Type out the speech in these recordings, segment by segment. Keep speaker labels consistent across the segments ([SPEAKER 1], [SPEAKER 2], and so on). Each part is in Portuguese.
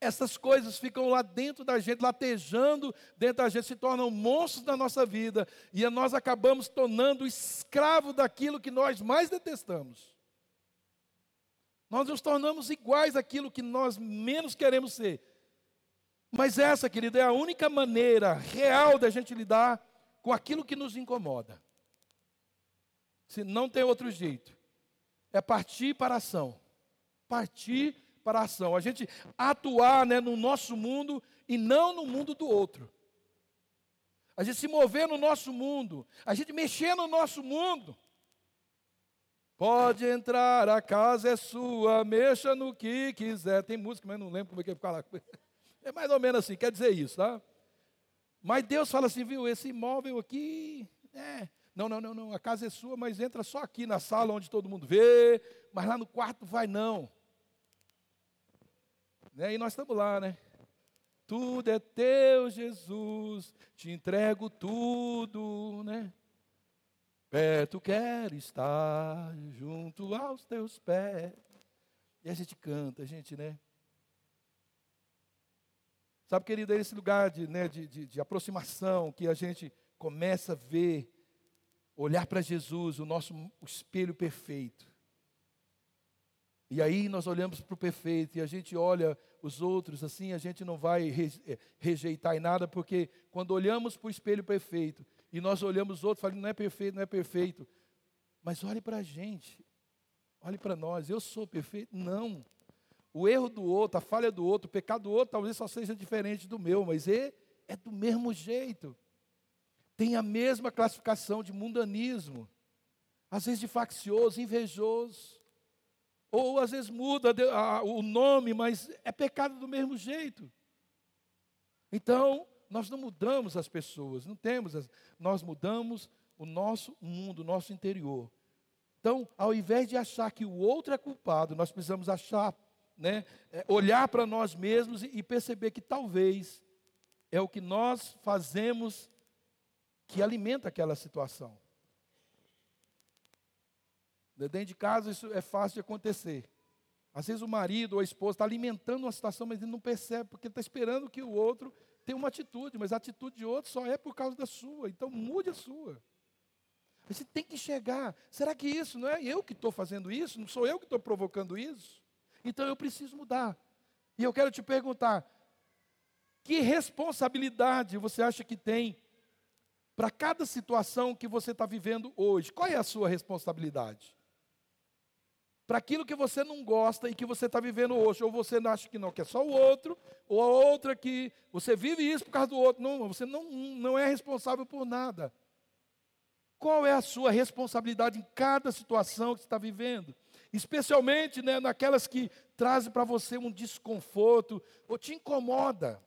[SPEAKER 1] essas coisas ficam lá dentro da gente, latejando dentro da gente, se tornam monstros da nossa vida, e nós acabamos tornando escravo daquilo que nós mais detestamos. Nós nos tornamos iguais àquilo que nós menos queremos ser. Mas essa, querida, é a única maneira real da gente lidar com aquilo que nos incomoda. Se não tem outro jeito, é partir para a ação. Partir para a ação, a gente atuar né, no nosso mundo e não no mundo do outro. A gente se mover no nosso mundo, a gente mexer no nosso mundo. Pode entrar, a casa é sua, mexa no que quiser. Tem música, mas não lembro como é que fica lá. É mais ou menos assim, quer dizer isso, tá? Mas Deus fala assim, viu, esse imóvel aqui, é, não, não, não, não, a casa é sua, mas entra só aqui na sala onde todo mundo vê, mas lá no quarto vai não. Né? E nós estamos lá, né? Tudo é teu, Jesus, te entrego tudo, né? Perto quero estar, junto aos teus pés. E a gente canta, a gente, né? Sabe, querido, é esse lugar de, né, de, de, de aproximação que a gente começa a ver, olhar para Jesus, o nosso espelho perfeito. E aí nós olhamos para o perfeito e a gente olha os outros assim, a gente não vai eh, rejeitar em nada, porque quando olhamos para o espelho perfeito e nós olhamos os outros, falando, não é perfeito, não é perfeito. Mas olhe para a gente, olhe para nós, eu sou perfeito? Não. O erro do outro, a falha do outro, o pecado do outro talvez só seja diferente do meu, mas é, é do mesmo jeito. Tem a mesma classificação de mundanismo, às vezes de faccioso, invejoso ou às vezes muda o nome, mas é pecado do mesmo jeito. Então, nós não mudamos as pessoas, não temos, as, nós mudamos o nosso mundo, o nosso interior. Então, ao invés de achar que o outro é culpado, nós precisamos achar, né, é, olhar para nós mesmos e, e perceber que talvez é o que nós fazemos que alimenta aquela situação. Dentro de casa isso é fácil de acontecer. Às vezes o marido ou a esposa está alimentando uma situação, mas ele não percebe, porque está esperando que o outro tenha uma atitude, mas a atitude de outro só é por causa da sua. Então mude a sua. Você tem que chegar. Será que isso não é eu que estou fazendo isso? Não sou eu que estou provocando isso? Então eu preciso mudar. E eu quero te perguntar: que responsabilidade você acha que tem para cada situação que você está vivendo hoje? Qual é a sua responsabilidade? Para aquilo que você não gosta e que você está vivendo hoje. Ou você acha que não, que é só o outro, ou a outra que você vive isso por causa do outro. Não, você não, não é responsável por nada. Qual é a sua responsabilidade em cada situação que você está vivendo? Especialmente né, naquelas que trazem para você um desconforto ou te incomoda.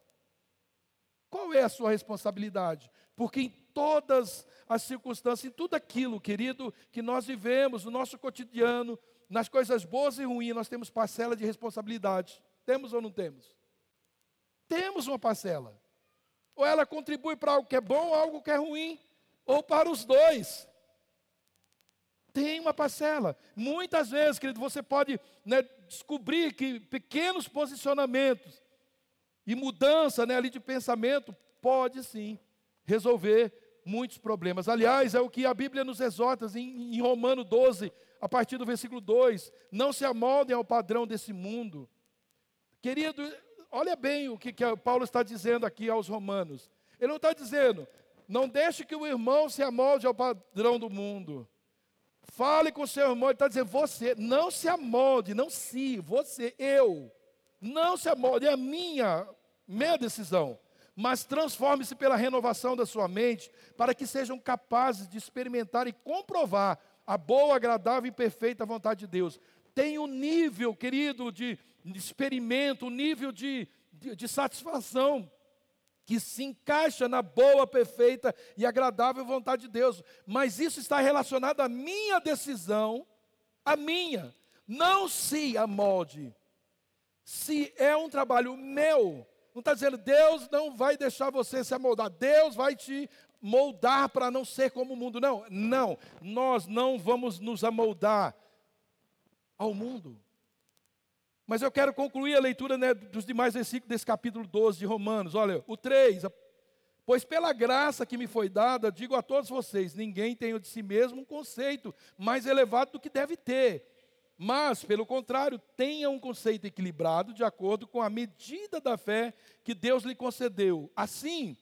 [SPEAKER 1] Qual é a sua responsabilidade? Porque em todas as circunstâncias, em tudo aquilo, querido, que nós vivemos, no nosso cotidiano, nas coisas boas e ruins, nós temos parcela de responsabilidade. Temos ou não temos? Temos uma parcela. Ou ela contribui para algo que é bom ou algo que é ruim, ou para os dois. Tem uma parcela. Muitas vezes, querido, você pode né, descobrir que pequenos posicionamentos e mudança né, ali de pensamento pode sim resolver muitos problemas. Aliás, é o que a Bíblia nos exorta em, em Romano 12, a partir do versículo 2: não se amoldem ao padrão desse mundo. Querido, olha bem o que, que Paulo está dizendo aqui aos romanos. Ele não está dizendo, não deixe que o irmão se amolde ao padrão do mundo. Fale com o seu irmão, ele está dizendo, você, não se amolde, não se, você, eu. Não se amolde, é a minha, minha decisão. Mas transforme-se pela renovação da sua mente, para que sejam capazes de experimentar e comprovar a boa, agradável e perfeita vontade de Deus. Tem um nível, querido, de, experimento, um nível de, de, de satisfação que se encaixa na boa, perfeita e agradável vontade de Deus. Mas isso está relacionado à minha decisão, a minha. Não se amolde. Se é um trabalho meu, não está dizendo Deus não vai deixar você se amoldar, Deus vai te moldar para não ser como o mundo. Não, não, nós não vamos nos amoldar ao mundo. Mas eu quero concluir a leitura né, dos demais versículos desse capítulo 12 de Romanos. Olha, o 3. Pois pela graça que me foi dada, digo a todos vocês: ninguém tem de si mesmo um conceito mais elevado do que deve ter. Mas, pelo contrário, tenha um conceito equilibrado de acordo com a medida da fé que Deus lhe concedeu. Assim,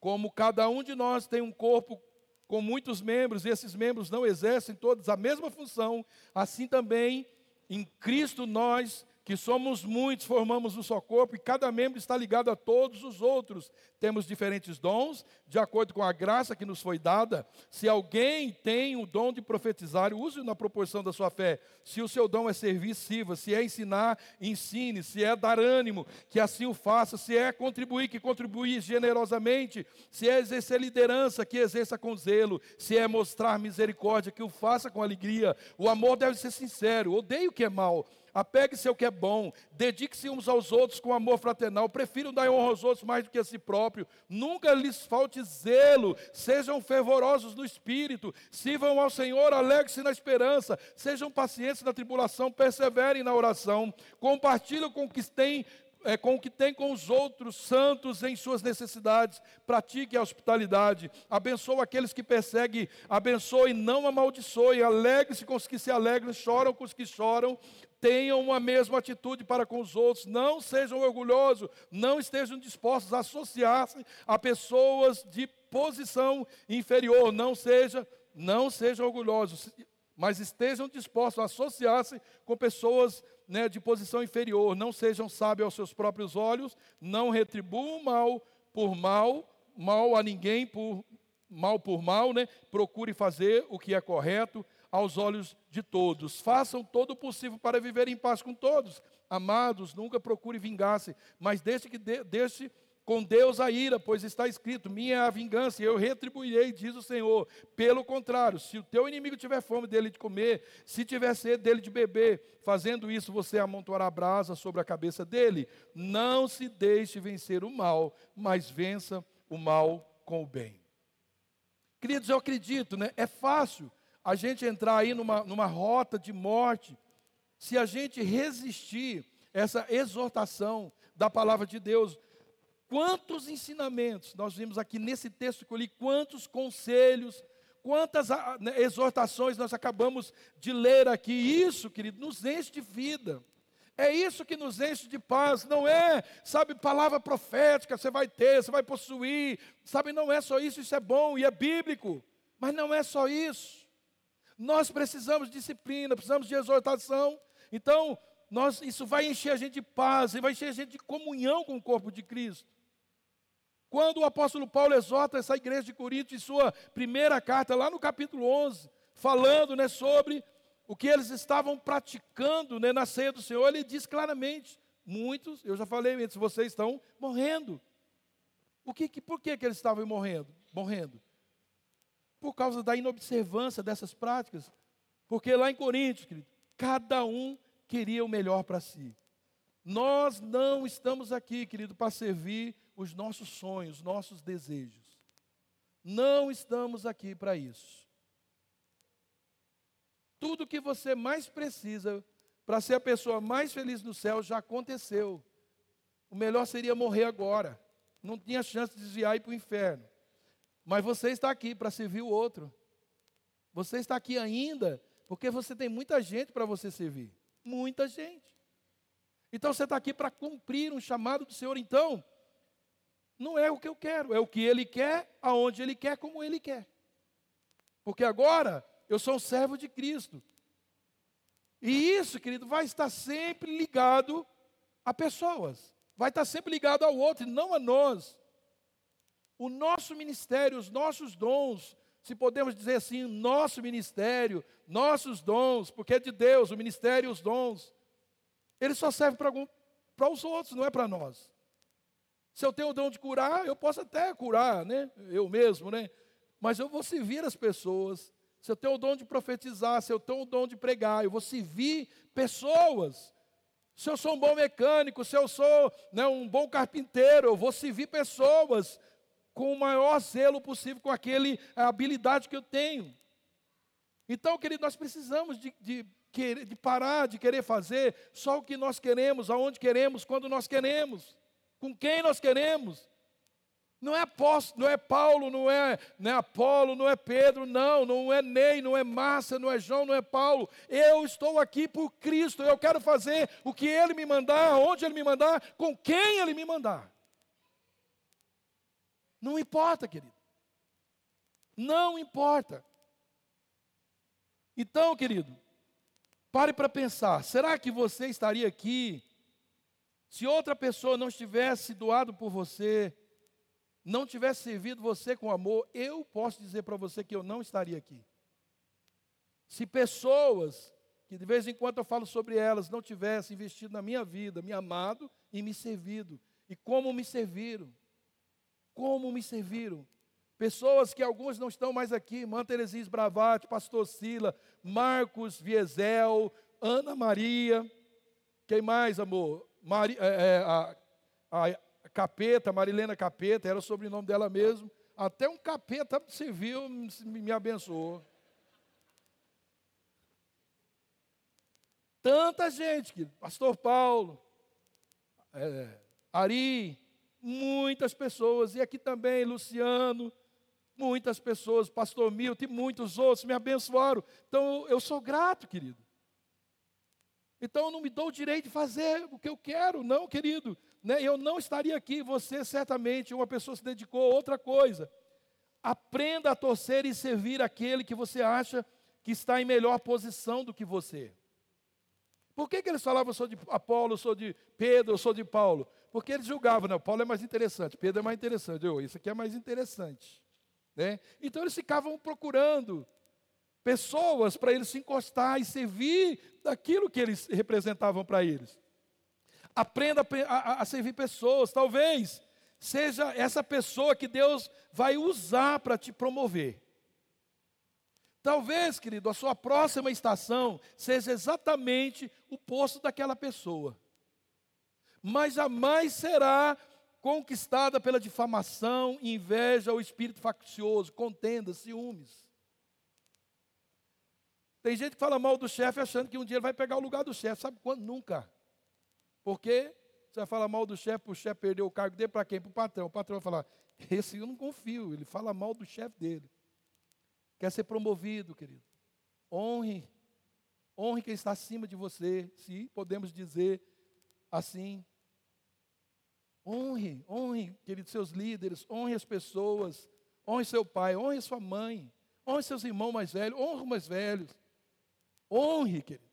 [SPEAKER 1] como cada um de nós tem um corpo com muitos membros, e esses membros não exercem todos a mesma função, assim também em Cristo nós que somos muitos, formamos um só corpo e cada membro está ligado a todos os outros. Temos diferentes dons, de acordo com a graça que nos foi dada. Se alguém tem o dom de profetizar, use-o na proporção da sua fé. Se o seu dom é servir, sirva. Se é ensinar, ensine. Se é dar ânimo, que assim o faça. Se é contribuir, que contribui generosamente. Se é exercer liderança, que exerça com zelo. Se é mostrar misericórdia, que o faça com alegria. O amor deve ser sincero. Odeie o que é mal Apegue-se ao que é bom, dedique-se uns aos outros com amor fraternal, prefiram dar honra aos outros mais do que a si próprio, nunca lhes falte zelo, sejam fervorosos no espírito, sirvam ao Senhor, alegre-se na esperança, sejam pacientes na tribulação, perseverem na oração, compartilhem com o que têm é, com o que tem com os outros santos em suas necessidades, pratique a hospitalidade, abençoe aqueles que perseguem, abençoe, não amaldiçoe, alegre-se com os que se alegram, choram com os que choram, tenham uma mesma atitude para com os outros, não sejam orgulhosos, não estejam dispostos a associar-se a pessoas de posição inferior, não seja, não sejam orgulhosos, mas estejam dispostos a associar-se com pessoas né, de posição inferior, não sejam sábios aos seus próprios olhos, não retribuam mal por mal, mal a ninguém por mal por mal, né? Procure fazer o que é correto, aos olhos de todos. Façam todo o possível para viver em paz com todos. Amados, nunca procure vingar-se, mas deixe que de, deixe com Deus a ira, pois está escrito: minha é a vingança, eu retribuirei, diz o Senhor. Pelo contrário, se o teu inimigo tiver fome dele de comer, se tiver sede dele de beber, fazendo isso você amontoará brasa sobre a cabeça dele. Não se deixe vencer o mal, mas vença o mal com o bem. Queridos, eu acredito, né? É fácil a gente entrar aí numa, numa rota de morte, se a gente resistir essa exortação da palavra de Deus. Quantos ensinamentos nós vimos aqui nesse texto que eu li, quantos conselhos, quantas ah, né, exortações nós acabamos de ler aqui. Isso, querido, nos enche de vida. É isso que nos enche de paz, não é, sabe, palavra profética, você vai ter, você vai possuir, sabe, não é só isso, isso é bom e é bíblico, mas não é só isso. Nós precisamos de disciplina, precisamos de exortação. Então, nós, isso vai encher a gente de paz, vai encher a gente de comunhão com o corpo de Cristo. Quando o apóstolo Paulo exorta essa igreja de Corinto em sua primeira carta, lá no capítulo 11, falando né, sobre o que eles estavam praticando né, na ceia do Senhor, ele diz claramente: muitos, eu já falei antes, vocês estão morrendo. O que, que, por que, que eles estavam morrendo? morrendo? Por causa da inobservância dessas práticas. Porque lá em Coríntios, querido, cada um queria o melhor para si. Nós não estamos aqui, querido, para servir os nossos sonhos, nossos desejos. Não estamos aqui para isso. Tudo que você mais precisa para ser a pessoa mais feliz no céu já aconteceu. O melhor seria morrer agora. Não tinha chance de desviar e ir para o inferno. Mas você está aqui para servir o outro. Você está aqui ainda porque você tem muita gente para você servir. Muita gente. Então você está aqui para cumprir um chamado do Senhor. Então, não é o que eu quero, é o que Ele quer, aonde Ele quer, como Ele quer. Porque agora eu sou um servo de Cristo. E isso, querido, vai estar sempre ligado a pessoas. Vai estar sempre ligado ao outro, e não a nós o nosso ministério, os nossos dons, se podemos dizer assim, nosso ministério, nossos dons, porque é de Deus, o ministério e os dons, ele só serve para os outros, não é para nós. Se eu tenho o dom de curar, eu posso até curar, né? Eu mesmo, né? Mas eu vou servir as pessoas. Se eu tenho o dom de profetizar, se eu tenho o dom de pregar, eu vou servir pessoas. Se eu sou um bom mecânico, se eu sou né, um bom carpinteiro, eu vou servir pessoas com o maior zelo possível, com aquele a habilidade que eu tenho. Então, querido, nós precisamos de, de de parar de querer fazer só o que nós queremos, aonde queremos, quando nós queremos, com quem nós queremos. Não é apóstolo, não é Paulo, não é, não é Apolo, não é Pedro, não, não é Ney, não é Márcia, não é João, não é Paulo. Eu estou aqui por Cristo, eu quero fazer o que Ele me mandar, onde Ele me mandar, com quem Ele me mandar. Não importa, querido. Não importa. Então, querido, pare para pensar: será que você estaria aqui se outra pessoa não estivesse doado por você, não tivesse servido você com amor? Eu posso dizer para você que eu não estaria aqui. Se pessoas, que de vez em quando eu falo sobre elas, não tivessem investido na minha vida, me amado e me servido, e como me serviram, como me serviram. Pessoas que alguns não estão mais aqui, Irmã Teresis Bravati, Pastor Sila, Marcos Viesel, Ana Maria, quem mais, amor? Mari, é, é, a, a, Capeta, Marilena Capeta, era o sobrenome dela mesmo. Até um capeta me, me abençoou. Tanta gente, que, Pastor Paulo, é, Ari, muitas pessoas, e aqui também Luciano, Muitas pessoas, pastor Milton e muitos outros me abençoaram. Então eu sou grato, querido. Então eu não me dou o direito de fazer o que eu quero, não, querido. Né? Eu não estaria aqui, você certamente, uma pessoa se dedicou a outra coisa. Aprenda a torcer e servir aquele que você acha que está em melhor posição do que você. Por que, que eles falavam, eu sou de Apolo, eu sou de Pedro, eu sou de Paulo? Porque eles julgavam, não, Paulo é mais interessante, Pedro é mais interessante, eu, isso aqui é mais interessante. Né? Então eles ficavam procurando pessoas para eles se encostar e servir daquilo que eles representavam para eles. Aprenda a, a, a servir pessoas, talvez seja essa pessoa que Deus vai usar para te promover. Talvez, querido, a sua próxima estação seja exatamente o posto daquela pessoa. Mas jamais será conquistada pela difamação, inveja ou espírito faccioso, contenda, ciúmes. Tem gente que fala mal do chefe achando que um dia ele vai pegar o lugar do chefe. Sabe quando? Nunca. Porque você vai falar mal do chefe, o chefe perdeu o cargo dele para quem? Para o patrão. O patrão vai falar, esse eu não confio, ele fala mal do chefe dele. Quer ser promovido, querido. Honre. Honre quem está acima de você, se podemos dizer assim. Honre, honre, queridos, seus líderes, honre as pessoas, honre seu pai, honre sua mãe, honre seus irmãos mais velhos, honre os mais velhos. Honre, querido.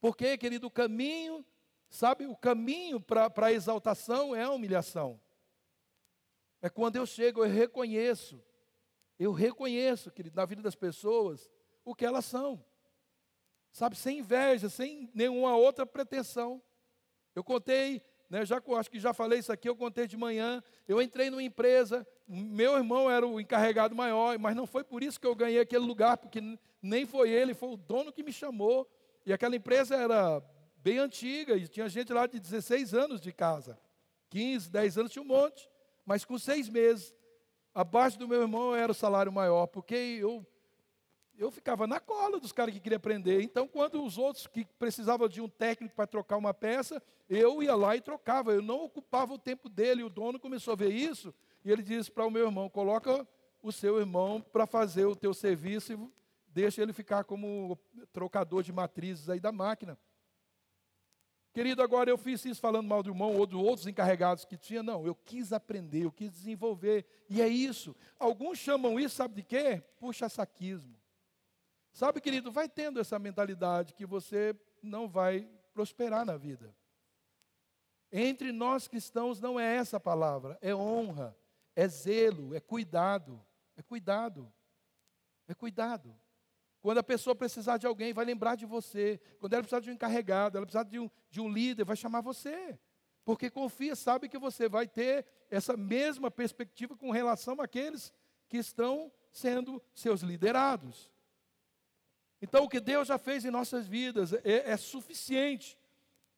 [SPEAKER 1] Porque, querido, o caminho, sabe, o caminho para a exaltação é a humilhação. É quando eu chego, eu reconheço, eu reconheço, querido, na vida das pessoas, o que elas são. Sabe, sem inveja, sem nenhuma outra pretensão. Eu contei né, já acho que já falei isso aqui, eu contei de manhã. Eu entrei numa empresa, meu irmão era o encarregado maior, mas não foi por isso que eu ganhei aquele lugar, porque nem foi ele, foi o dono que me chamou. E aquela empresa era bem antiga, e tinha gente lá de 16 anos de casa. 15, 10 anos tinha um monte, mas com seis meses, abaixo do meu irmão era o salário maior, porque eu eu ficava na cola dos caras que queriam aprender. Então, quando os outros que precisavam de um técnico para trocar uma peça, eu ia lá e trocava. Eu não ocupava o tempo dele. O dono começou a ver isso e ele disse para o meu irmão: coloca o seu irmão para fazer o teu serviço e deixa ele ficar como trocador de matrizes aí da máquina. Querido, agora eu fiz isso falando mal do irmão ou dos outros encarregados que tinha. Não, eu quis aprender, eu quis desenvolver. E é isso. Alguns chamam isso, sabe de quê? Puxa-saquismo. Sabe, querido, vai tendo essa mentalidade que você não vai prosperar na vida. Entre nós cristãos não é essa palavra, é honra, é zelo, é cuidado, é cuidado, é cuidado. Quando a pessoa precisar de alguém, vai lembrar de você. Quando ela precisar de um encarregado, ela precisar de um, de um líder, vai chamar você. Porque confia, sabe que você vai ter essa mesma perspectiva com relação àqueles que estão sendo seus liderados. Então, o que Deus já fez em nossas vidas é, é suficiente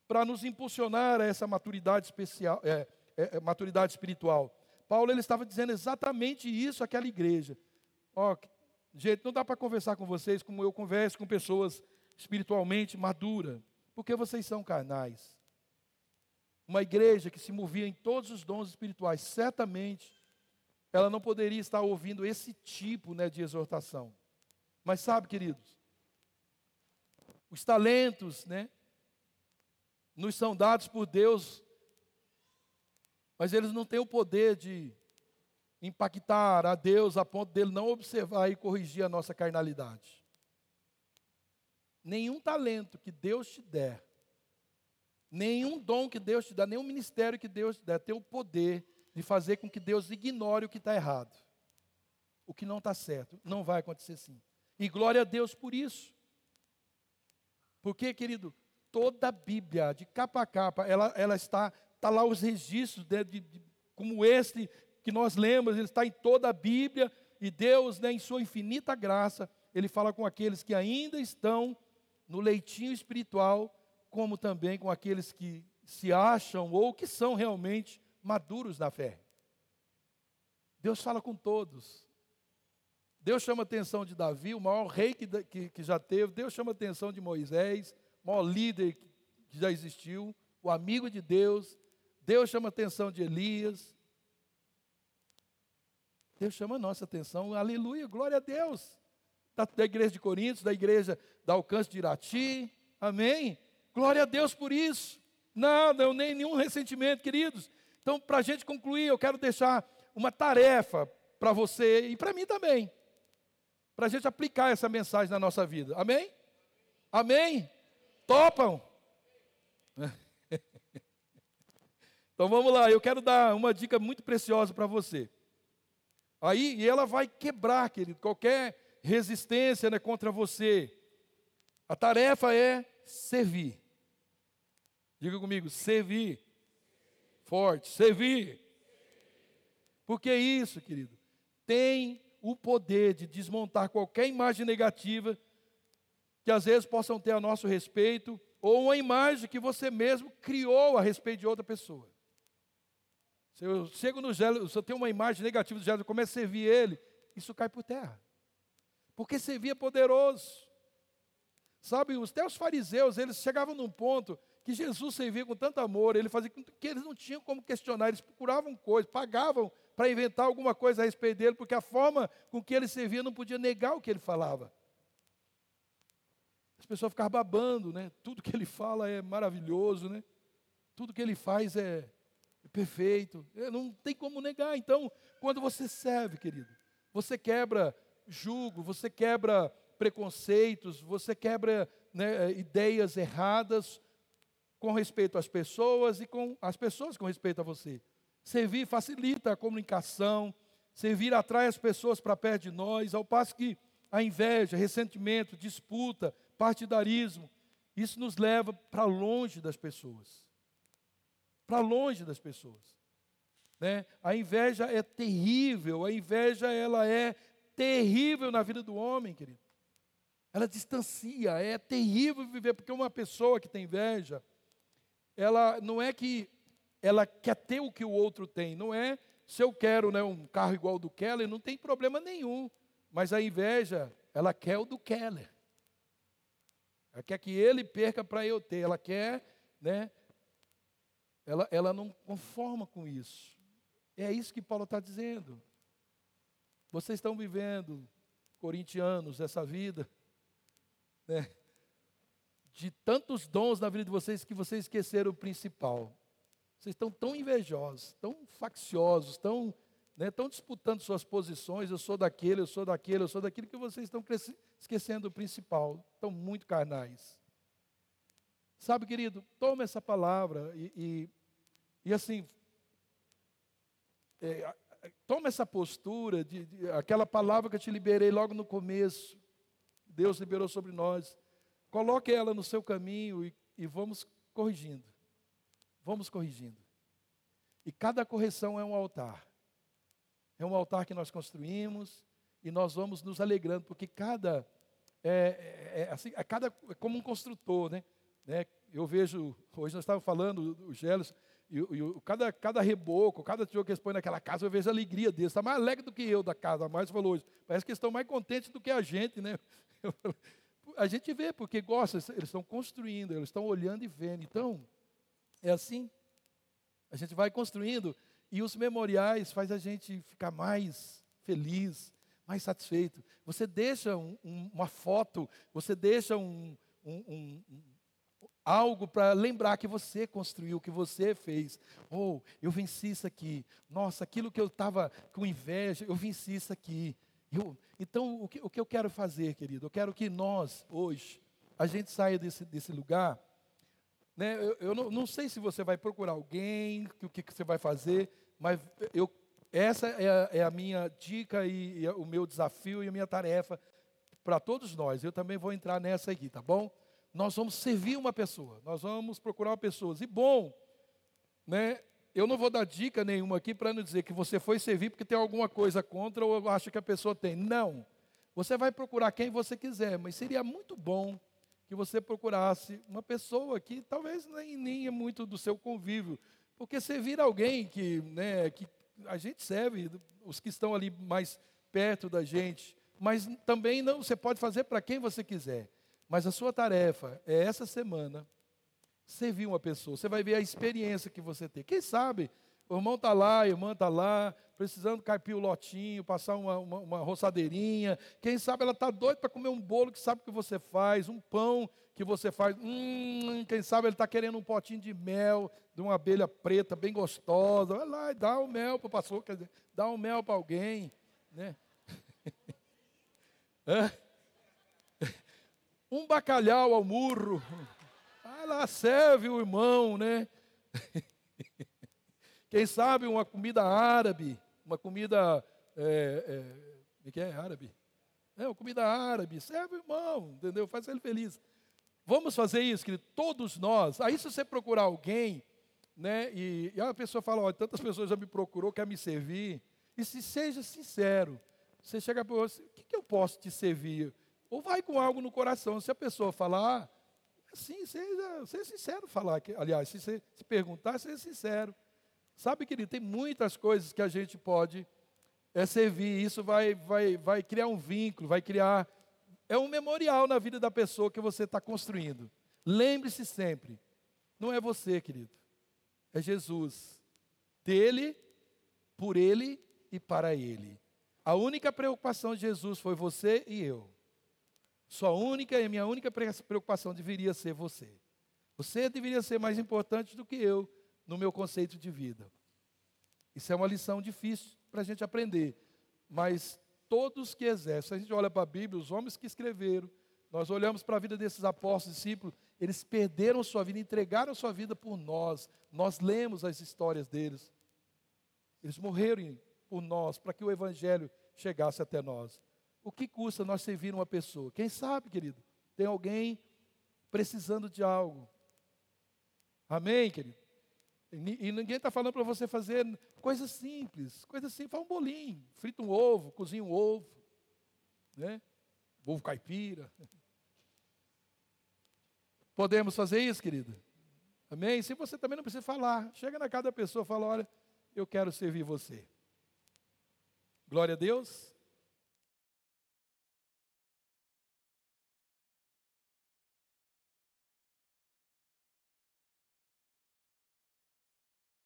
[SPEAKER 1] para nos impulsionar a essa maturidade especial, é, é, é, maturidade espiritual. Paulo ele estava dizendo exatamente isso àquela igreja. Ó, gente, não dá para conversar com vocês como eu converso com pessoas espiritualmente madura, porque vocês são carnais. Uma igreja que se movia em todos os dons espirituais, certamente ela não poderia estar ouvindo esse tipo né, de exortação. Mas sabe, queridos, os talentos, né, nos são dados por Deus, mas eles não têm o poder de impactar a Deus a ponto dele não observar e corrigir a nossa carnalidade. Nenhum talento que Deus te der, nenhum dom que Deus te dá, nenhum ministério que Deus te der, tem o poder de fazer com que Deus ignore o que está errado, o que não está certo. Não vai acontecer assim. E glória a Deus por isso. Porque, querido, toda a Bíblia, de capa a capa, ela, ela está, está lá os registros de, de, de, como este que nós lemos, ele está em toda a Bíblia, e Deus, né, em sua infinita graça, ele fala com aqueles que ainda estão no leitinho espiritual, como também com aqueles que se acham ou que são realmente maduros na fé. Deus fala com todos. Deus chama a atenção de Davi, o maior rei que, que, que já teve. Deus chama a atenção de Moisés, o maior líder que já existiu, o amigo de Deus. Deus chama a atenção de Elias. Deus chama a nossa atenção, aleluia, glória a Deus. Da, da igreja de Coríntios, da igreja da Alcance de Irati, amém? Glória a Deus por isso. Nada, nem nenhum ressentimento, queridos. Então, para a gente concluir, eu quero deixar uma tarefa para você e para mim também, para a gente aplicar essa mensagem na nossa vida. Amém? Amém? Topam? então vamos lá, eu quero dar uma dica muito preciosa para você. Aí, e ela vai quebrar, querido, qualquer resistência né, contra você. A tarefa é servir. Diga comigo, servir. Forte, servir. Porque isso, querido, tem o poder de desmontar qualquer imagem negativa que às vezes possam ter a nosso respeito, ou uma imagem que você mesmo criou a respeito de outra pessoa. Se eu chego no gelo, se eu tenho uma imagem negativa do gelo, eu começo a servir ele, isso cai por terra. Porque servir é poderoso. Sabe, os teus fariseus, eles chegavam num ponto que Jesus servia com tanto amor, ele fazia que eles não tinham como questionar, eles procuravam coisas, pagavam para inventar alguma coisa a respeito dele, porque a forma com que ele servia não podia negar o que ele falava. As pessoas ficavam babando, né? Tudo que ele fala é maravilhoso, né? Tudo que ele faz é perfeito. É, não tem como negar. Então, quando você serve, querido, você quebra julgo, você quebra preconceitos, você quebra né, ideias erradas com respeito às pessoas e com as pessoas com respeito a você. Servir facilita a comunicação, servir atrai as pessoas para perto de nós, ao passo que a inveja, ressentimento, disputa, partidarismo, isso nos leva para longe das pessoas para longe das pessoas. Né? A inveja é terrível, a inveja ela é terrível na vida do homem, querido. Ela distancia, é terrível viver, porque uma pessoa que tem inveja, ela não é que ela quer ter o que o outro tem, não é se eu quero né, um carro igual do Keller, não tem problema nenhum. Mas a inveja, ela quer o do Keller. Ela quer que ele perca para eu ter, ela quer né, ela, ela não conforma com isso. É isso que Paulo está dizendo. Vocês estão vivendo, corintianos, essa vida, né, de tantos dons na vida de vocês que vocês esqueceram o principal. Vocês estão tão invejosos, tão facciosos, tão, né, tão disputando suas posições. Eu sou daquele, eu sou daquele, eu sou daquele, que vocês estão esquecendo o principal. Estão muito carnais. Sabe, querido, toma essa palavra e, e e assim, é, toma essa postura, de, de, aquela palavra que eu te liberei logo no começo, Deus liberou sobre nós. Coloque ela no seu caminho e, e vamos corrigindo. Vamos corrigindo. E cada correção é um altar. É um altar que nós construímos e nós vamos nos alegrando, porque cada é, é, é assim, é cada é como um construtor, né? né? Eu vejo, hoje nós estávamos falando, o Gélis, e, e, cada, cada reboco, cada tijolo que eles põem naquela casa, eu vejo a alegria deles. Está mais alegre do que eu da casa. Mais falou hoje. Parece que eles estão mais contentes do que a gente, né? a gente vê porque gosta, eles estão construindo, eles estão olhando e vendo. Então, é assim. A gente vai construindo e os memoriais faz a gente ficar mais feliz, mais satisfeito. Você deixa um, um, uma foto, você deixa um, um algo para lembrar que você construiu, que você fez. Oh, eu venci isso aqui. Nossa, aquilo que eu estava com inveja, eu venci isso aqui. Eu, então, o que, o que eu quero fazer, querido? Eu quero que nós, hoje, a gente saia desse, desse lugar. Né? Eu, eu não, não, sei se você vai procurar alguém, o que, que você vai fazer, mas eu, essa é a, é a minha dica e, e o meu desafio e a minha tarefa para todos nós. Eu também vou entrar nessa aqui, tá bom? Nós vamos servir uma pessoa, nós vamos procurar pessoas. E bom, né? Eu não vou dar dica nenhuma aqui para não dizer que você foi servir porque tem alguma coisa contra ou acha que a pessoa tem. Não. Você vai procurar quem você quiser, mas seria muito bom que você procurasse uma pessoa que talvez nem, nem é muito do seu convívio, porque servir alguém que, né, que a gente serve, os que estão ali mais perto da gente, mas também não, você pode fazer para quem você quiser. Mas a sua tarefa é essa semana servir uma pessoa. Você vai ver a experiência que você tem. Quem sabe o irmão está lá, a irmã está lá, precisando carpir o lotinho, passar uma, uma, uma roçadeirinha. Quem sabe ela está doida para comer um bolo que sabe que você faz, um pão que você faz. Hum, quem sabe ele está querendo um potinho de mel, de uma abelha preta bem gostosa. Vai lá e dá o mel para o pastor, quer dizer, dá o mel para alguém. Né? um bacalhau ao murro. Ah, lá serve o irmão, né? Quem sabe uma comida árabe, uma comida. É, é, que é árabe? É, uma comida árabe, serve o irmão, entendeu? Faz ele feliz. Vamos fazer isso, querido, todos nós. Aí, se você procurar alguém, né, e, e a pessoa fala: olha, tantas pessoas já me procurou, quer me servir. E se seja sincero, você chega para você, o que, que eu posso te servir? Ou vai com algo no coração. Se a pessoa falar, sim, seja, seja sincero falar. Aliás, se, se perguntar, seja sincero. Sabe, querido, tem muitas coisas que a gente pode é, servir. Isso vai, vai, vai criar um vínculo, vai criar. É um memorial na vida da pessoa que você está construindo. Lembre-se sempre: não é você, querido, é Jesus. Dele, por ele e para ele. A única preocupação de Jesus foi você e eu. Sua única e minha única preocupação deveria ser você. Você deveria ser mais importante do que eu no meu conceito de vida. Isso é uma lição difícil para a gente aprender, mas todos que exercem, a gente olha para a Bíblia, os homens que escreveram, nós olhamos para a vida desses apóstolos, discípulos, eles perderam sua vida, entregaram sua vida por nós. Nós lemos as histórias deles. Eles morreram por nós, para que o Evangelho chegasse até nós. O que custa nós servir uma pessoa? Quem sabe, querido? Tem alguém precisando de algo. Amém, querido? E ninguém está falando para você fazer coisas simples, coisas simples, faz um bolinho, frita um ovo, cozinha um ovo, né? Ovo caipira. Podemos fazer isso, querido? Amém? Se você também não precisa falar, chega na casa da pessoa e fala: olha, eu quero servir você. Glória a Deus.